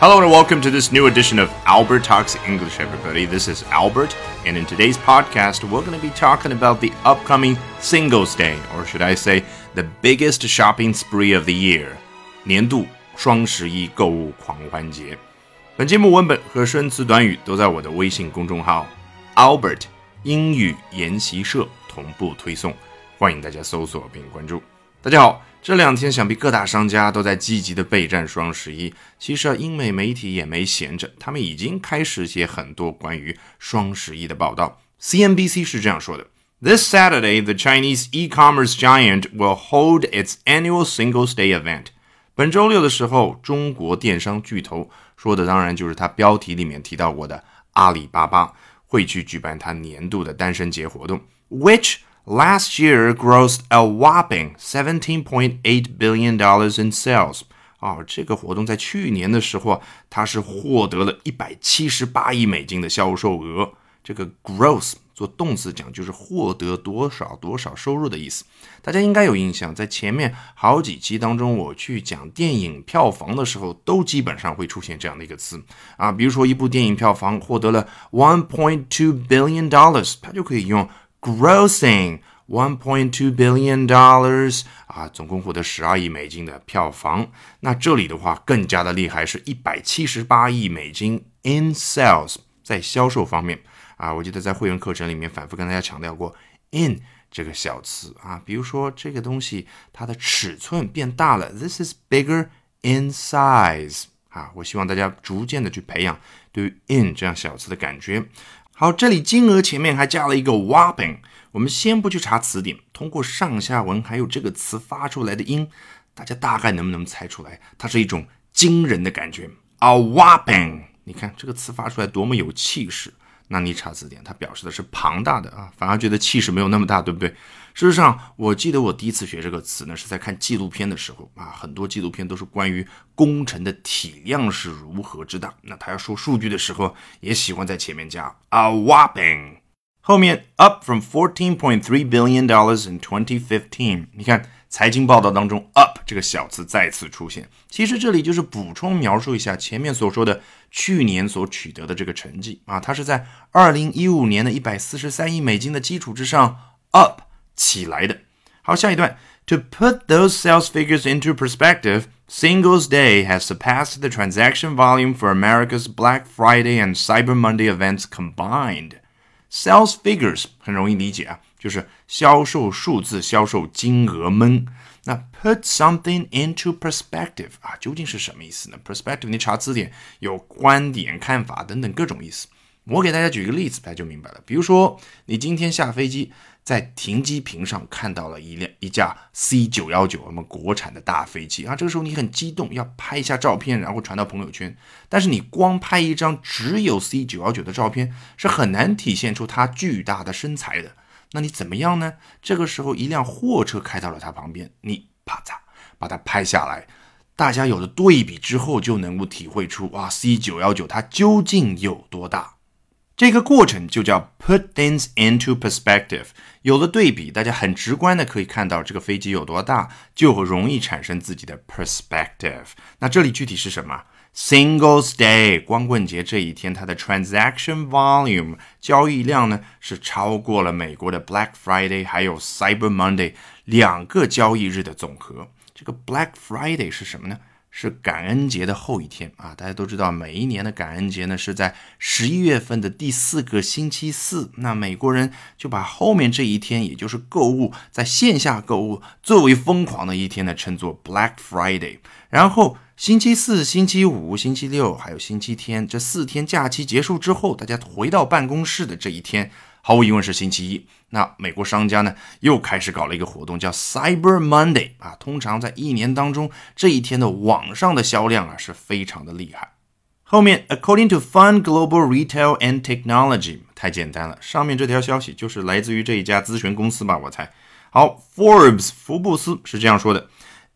Hello and welcome to this new edition of Albert Talks English, everybody. This is Albert, and in today's podcast, we're going to be talking about the upcoming Singles Day, or should I say, the biggest shopping spree of the year 年度双十一购物狂欢节。本节目文本和生词短语都在我的微信公众号 Albert 英语研习社同步推送，欢迎大家搜索并关注。 大家好，这两天想必各大商家都在积极的备战双十一。其实啊，英美媒体也没闲着，他们已经开始写很多关于双十一的报道。CNBC 是这样说的：This Saturday, the Chinese e-commerce giant will hold its annual Singles Day event。本周六的时候，中国电商巨头说的当然就是他标题里面提到过的阿里巴巴会去举办他年度的单身节活动，which last year grossed a whopping seventeen point eight billion dollars in sales。啊，这个活动在去年的时候，它是获得了一百七十八亿美金的销售额。这个 gross 做动词讲就是获得多少多少收入的意思。大家应该有印象，在前面好几期当中，我去讲电影票房的时候，都基本上会出现这样的一个词啊。比如说，一部电影票房获得了 one point two billion dollars，它就可以用 grossing one point two billion dollars 啊，总共获得十二亿美金的票房。那这里的话更加的厉害，是一百七十八亿美金 in sales，在销售方面啊，我记得在会员课程里面反复跟大家强调过 in 这个小词啊，比如说这个东西它的尺寸变大了，this is bigger in size 啊，我希望大家逐渐的去培养对于 in 这样小词的感觉。好，这里金额前面还加了一个 whopping。我们先不去查词典，通过上下文还有这个词发出来的音，大家大概能不能猜出来？它是一种惊人的感觉。A whopping，你看这个词发出来多么有气势。那你查词典，它表示的是庞大的啊，反而觉得气势没有那么大，对不对？事实上，我记得我第一次学这个词呢，是在看纪录片的时候啊，很多纪录片都是关于工程的体量是如何之大。那他要说数据的时候，也喜欢在前面加 a whopping，后面 up from fourteen point three billion dollars in twenty fifteen。你看财经报道当中 up 这个小词再次出现，其实这里就是补充描述一下前面所说的去年所取得的这个成绩啊，它是在二零一五年的一百四十三亿美金的基础之上 up。起来的。好，下一段。To put those sales figures into perspective, Singles Day has surpassed the transaction volume for America's Black Friday and Cyber Monday events combined. Sales figures 很容易理解啊，就是销售数字、销售金额们。那 put something into perspective 啊，究竟是什么意思呢？perspective 你查字典有观点、看法等等各种意思。我给大家举一个例子，大家就明白了。比如说，你今天下飞机。 在停机坪上看到了一辆一架 C 九幺九，我们国产的大飞机啊。这个时候你很激动，要拍一下照片，然后传到朋友圈。但是你光拍一张只有 C 九幺九的照片，是很难体现出它巨大的身材的。那你怎么样呢？这个时候一辆货车开到了它旁边，你啪嚓把它拍下来，大家有了对比之后，就能够体会出哇，C 九幺九它究竟有多大。这个过程就叫 put things into perspective。有了对比，大家很直观的可以看到这个飞机有多大，就容易产生自己的 perspective。那这里具体是什么？Singles Day 光棍节这一天，它的 transaction volume 交易量呢是超过了美国的 Black Friday 还有 Cyber Monday 两个交易日的总和。这个 Black Friday 是什么呢？是感恩节的后一天啊！大家都知道，每一年的感恩节呢是在十一月份的第四个星期四。那美国人就把后面这一天，也就是购物在线下购物最为疯狂的一天呢，称作 Black Friday。然后星期四、星期五、星期六还有星期天这四天假期结束之后，大家回到办公室的这一天。毫无疑问是星期一。那美国商家呢，又开始搞了一个活动，叫 Cyber Monday 啊。通常在一年当中，这一天的网上的销量啊是非常的厉害。后面，According to Fun Global Retail and Technology，太简单了。上面这条消息就是来自于这一家咨询公司吧？我猜。好，Forbes 福布斯是这样说的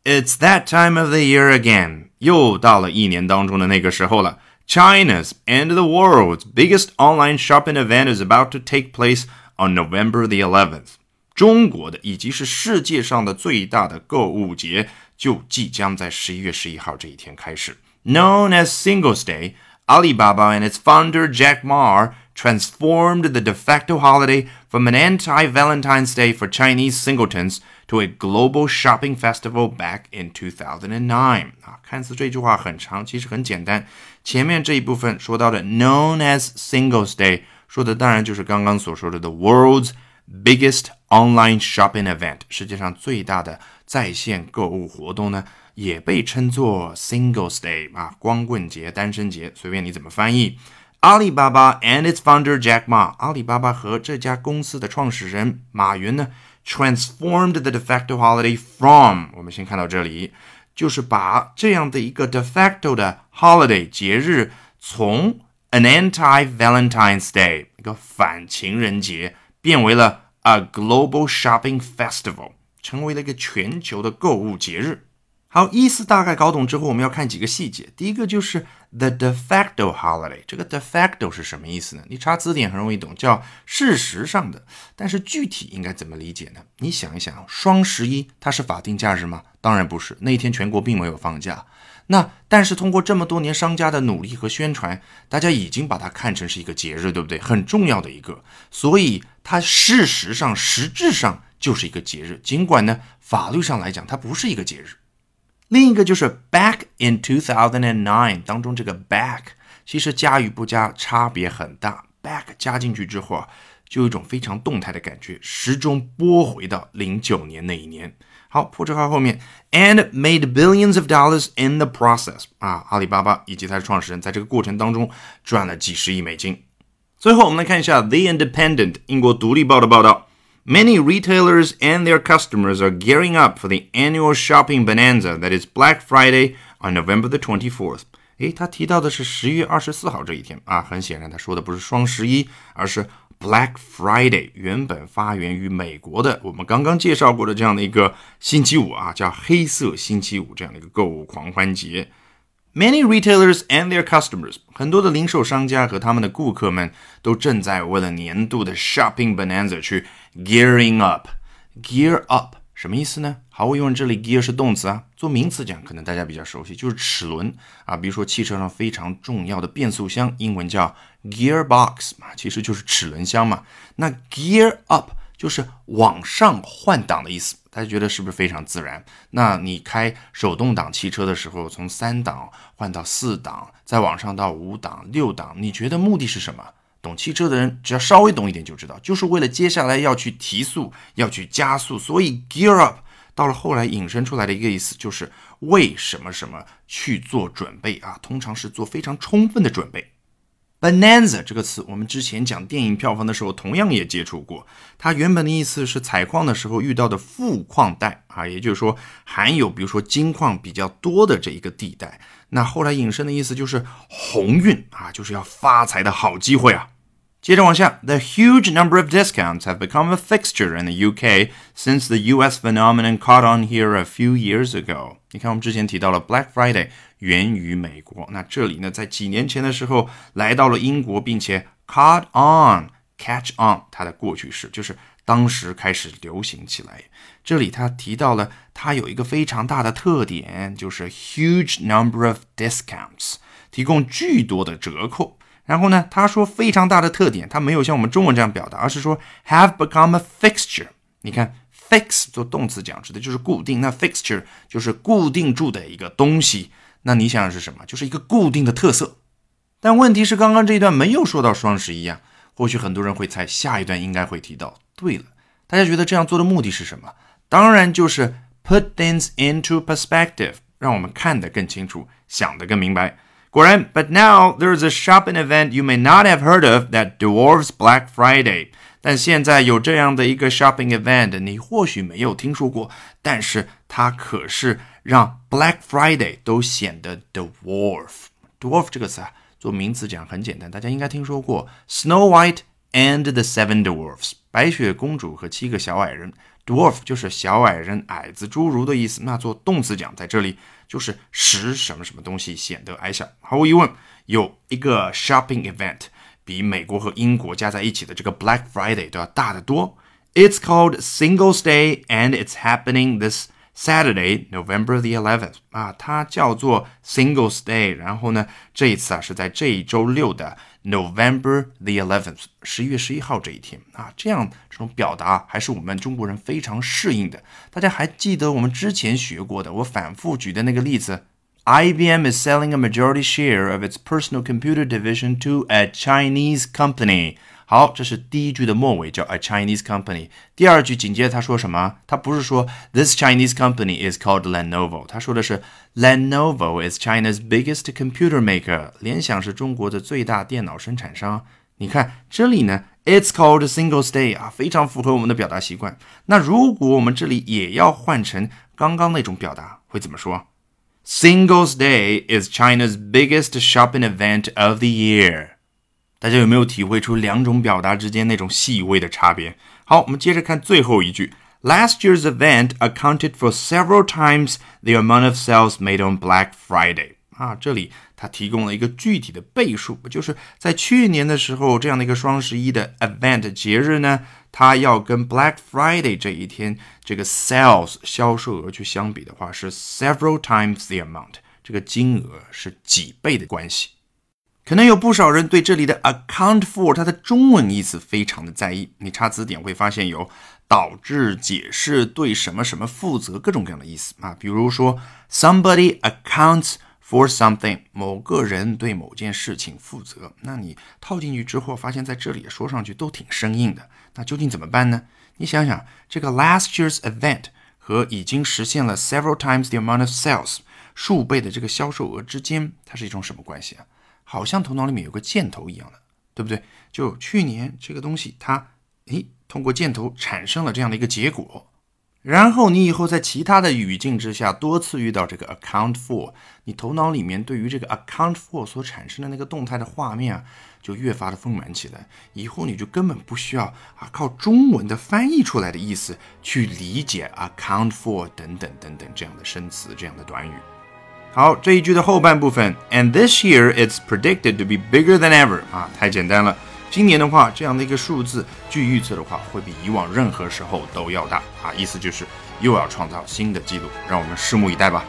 ：It's that time of the year again，又到了一年当中的那个时候了。China's and the world's biggest online shopping event is about to take place on November the 11th. 中国的以及是世界上的最大的购物节 就即将在十一月十一号这一天开始。Known as Singles Day, Alibaba and its founder Jack Ma transformed the de facto holiday from an anti-Valentine's Day for Chinese singletons to a global shopping festival back in 2009. 啊，看似这句话很长，其实很简单。前面这一部分说到的 known as Singles Day，说的当然就是刚刚所说的 the world's biggest online shopping event，世界上最大的 在线购物活动呢，也被称作 Singles Day 啊，光棍节、单身节，随便你怎么翻译。阿里巴巴 and its founder Jack Ma，阿里巴巴和这家公司的创始人马云呢，transformed the de facto holiday from，我们先看到这里，就是把这样的一个 de facto 的 holiday 节日，从 an anti-Valentine's Day 一个反情人节，变为了 a global shopping festival，成为了一个全球的购物节日。好，意思大概搞懂之后，我们要看几个细节。第一个就是 the de facto holiday，这个 de facto 是什么意思呢？你查字典很容易懂，叫事实上的。但是具体应该怎么理解呢？你想一想，双十一它是法定假日吗？当然不是，那一天全国并没有放假。那但是通过这么多年商家的努力和宣传，大家已经把它看成是一个节日，对不对？很重要的一个，所以它事实上、实质上就是一个节日。尽管呢，法律上来讲它不是一个节日。另一个就是 back in two thousand and nine 当中这个 back 其实加与不加差别很大。back 加进去之后啊，就有一种非常动态的感觉，时钟拨回到零九年那一年。好，破折号后面 and made billions of dollars in the process 啊，阿里巴巴以及它的创始人在这个过程当中赚了几十亿美金。最后我们来看一下 The Independent 英国独立报的报道。Many retailers and their customers are gearing up for the annual shopping bonanza that is Black Friday on November the 24th. 诶，他提到的是十月二十四号这一天啊，很显然他说的不是双十一，而是 Black Friday，原本发源于美国的我们刚刚介绍过的这样的一个星期五啊，叫黑色星期五这样的一个购物狂欢节。Many retailers and their customers，很多的零售商家和他们的顾客们都正在为了年度的 shopping bonanza 去 gearing up。gear up 什么意思呢？毫无疑问，这里 gear 是动词啊，做名词讲，可能大家比较熟悉，就是齿轮啊。比如说汽车上非常重要的变速箱，英文叫 gearbox 嘛，其实就是齿轮箱嘛。那 gear up 就是往上换挡的意思。大家觉得是不是非常自然？那你开手动挡汽车的时候，从三档换到四档，再往上到五档、六档，你觉得目的是什么？懂汽车的人只要稍微懂一点就知道，就是为了接下来要去提速、要去加速。所以 gear up 到了后来引申出来的一个意思就是为什么什么去做准备啊？通常是做非常充分的准备。Bonanza 这个词，我们之前讲电影票房的时候，同样也接触过。它原本的意思是采矿的时候遇到的富矿带啊，也就是说含有比如说金矿比较多的这一个地带。那后来引申的意思就是鸿运啊，就是要发财的好机会啊。接着往下，The huge number of discounts have become a fixture in the UK since the US phenomenon caught on here a few years ago。你看，我们之前提到了 Black Friday 源于美国，那这里呢，在几年前的时候来到了英国，并且 caught on，catch on，它的过去式就是当时开始流行起来。这里他提到了它有一个非常大的特点，就是 huge number of discounts，提供巨多的折扣。然后呢，他说非常大的特点，他没有像我们中文这样表达，而是说 have become a fixture。你看，fix 做动词讲指的就是固定，那 fixture 就是固定住的一个东西。那你想想是什么？就是一个固定的特色。但问题是，刚刚这一段没有说到双十一啊。或许很多人会猜，下一段应该会提到。对了，大家觉得这样做的目的是什么？当然就是 put things into perspective，让我们看得更清楚，想得更明白。果然，But now there's a shopping event you may not have heard of that dwarfs Black Friday。但现在有这样的一个 shopping event，你或许没有听说过，但是它可是让 Black Friday 都显得 dwarf。dwarf 这个词啊，做名词讲很简单，大家应该听说过 Snow White and the Seven Dwarfs，白雪公主和七个小矮人。 Dwarf 就是小矮人、矮子、侏儒的意思。那做动词讲，在这里就是使什么什么东西显得矮小。毫无疑问，有一个 shopping event 比美国和英国加在一起的这个 Black Friday 都要大得多。It's called Singles Day and it's happening this Saturday, November the eleventh 啊，它叫做 Singles Day。然后呢，这一次啊是在这一周六的 November the eleventh，十一月十一号这一天啊。这样这种表达还是我们中国人非常适应的。大家还记得我们之前学过的，我反复举的那个例子？IBM is selling a majority share of its personal computer division to a Chinese company. 好，这是第一句的末尾，叫 a Chinese company。第二句紧接着他说什么？他不是说 this Chinese company is called Lenovo，他说的是 Lenovo is China's biggest computer maker。联想是中国的最大电脑生产商。你看这里呢，it's called Singles Day 啊，非常符合我们的表达习惯。那如果我们这里也要换成刚刚那种表达，会怎么说？Singles Day is China's biggest shopping event of the year。 大家有没有体会出两种表达之间那种细微的差别？好，我们接着看最后一句。Last year's event accounted for several times the amount of sales made on Black Friday。啊，这里它提供了一个具体的倍数，就是在去年的时候，这样的一个双十一的 event 节日呢，它要跟 Black Friday 这一天这个 sales 销售额去相比的话，是 several times the amount，这个金额是几倍的关系。可能有不少人对这里的 account for 它的中文意思非常的在意。你查词典会发现有导致、解释、对什么什么负责各种各样的意思啊。比如说，somebody accounts for something，某个人对某件事情负责。那你套进去之后，发现在这里说上去都挺生硬的。那究竟怎么办呢？你想想，这个 last year's event 和已经实现了 several times the amount of sales 数倍的这个销售额之间，它是一种什么关系啊？好像头脑里面有个箭头一样的，对不对？就去年这个东西，它诶通过箭头产生了这样的一个结果。然后你以后在其他的语境之下多次遇到这个 account for，你头脑里面对于这个 account for 所产生的那个动态的画面啊，就越发的丰满起来。以后你就根本不需要啊靠中文的翻译出来的意思去理解 account for 等等等等这样的生词这样的短语。好，这一句的后半部分，and this year it's predicted to be bigger than ever 啊，太简单了。今年的话，这样的一个数字，据预测的话，会比以往任何时候都要大啊，意思就是又要创造新的记录，让我们拭目以待吧。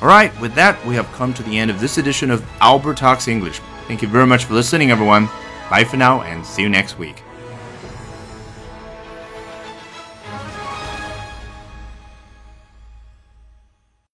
All right, with that, we have come to the end of this edition of Albert Talks English. Thank you very much for listening, everyone. Bye for now, and see you next week.